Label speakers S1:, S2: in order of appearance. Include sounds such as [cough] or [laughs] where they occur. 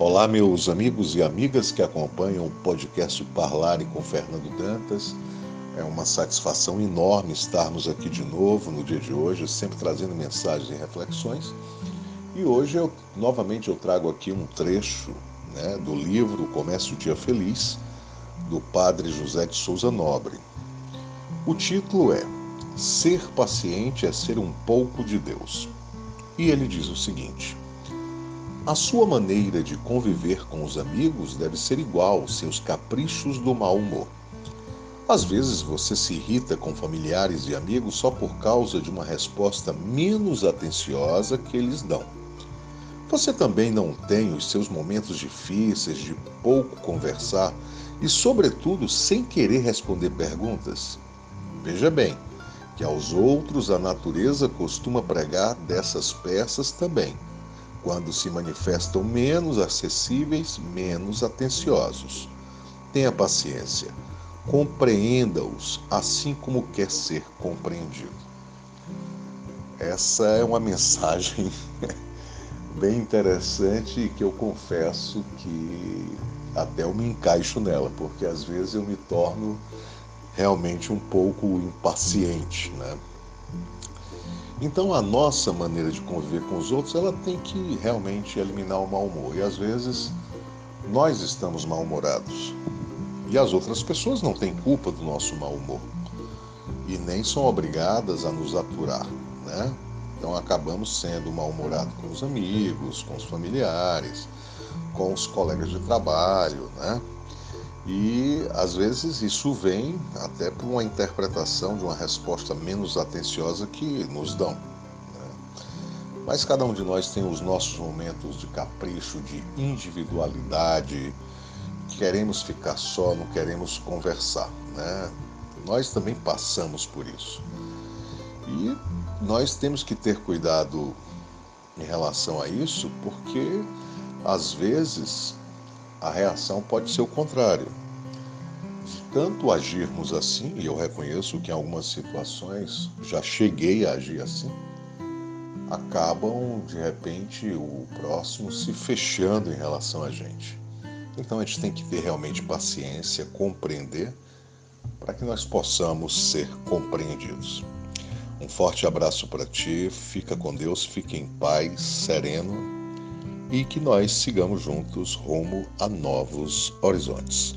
S1: Olá, meus amigos e amigas que acompanham o podcast Parlare com Fernando Dantas. É uma satisfação enorme estarmos aqui de novo no dia de hoje, sempre trazendo mensagens e reflexões. E hoje, eu, novamente, eu trago aqui um trecho né, do livro Comece o Dia Feliz, do padre José de Souza Nobre. O título é Ser paciente é ser um pouco de Deus. E ele diz o seguinte: a sua maneira de conviver com os amigos deve ser igual aos seus caprichos do mau humor. Às vezes você se irrita com familiares e amigos só por causa de uma resposta menos atenciosa que eles dão. Você também não tem os seus momentos difíceis de pouco conversar e, sobretudo, sem querer responder perguntas? Veja bem que aos outros a natureza costuma pregar dessas peças também quando se manifestam menos acessíveis, menos atenciosos. Tenha paciência, compreenda-os assim como quer ser compreendido. Essa é uma mensagem [laughs] bem interessante e que eu confesso que até eu me encaixo nela, porque às vezes eu me torno realmente um pouco impaciente, né? Então a nossa maneira de conviver com os outros, ela tem que realmente eliminar o mau humor. E às vezes nós estamos mal-humorados. E as outras pessoas não têm culpa do nosso mau humor. E nem são obrigadas a nos aturar, né? Então acabamos sendo mal-humorados com os amigos, com os familiares, com os colegas de trabalho, né? E às vezes isso vem até por uma interpretação de uma resposta menos atenciosa que nos dão. Né? Mas cada um de nós tem os nossos momentos de capricho, de individualidade, queremos ficar só, não queremos conversar. Né? Nós também passamos por isso. E nós temos que ter cuidado em relação a isso, porque às vezes a reação pode ser o contrário. De tanto agirmos assim, e eu reconheço que em algumas situações já cheguei a agir assim, acabam de repente o próximo se fechando em relação a gente. Então a gente tem que ter realmente paciência, compreender, para que nós possamos ser compreendidos. Um forte abraço para ti, fica com Deus, fique em paz, sereno e que nós sigamos juntos rumo a novos horizontes.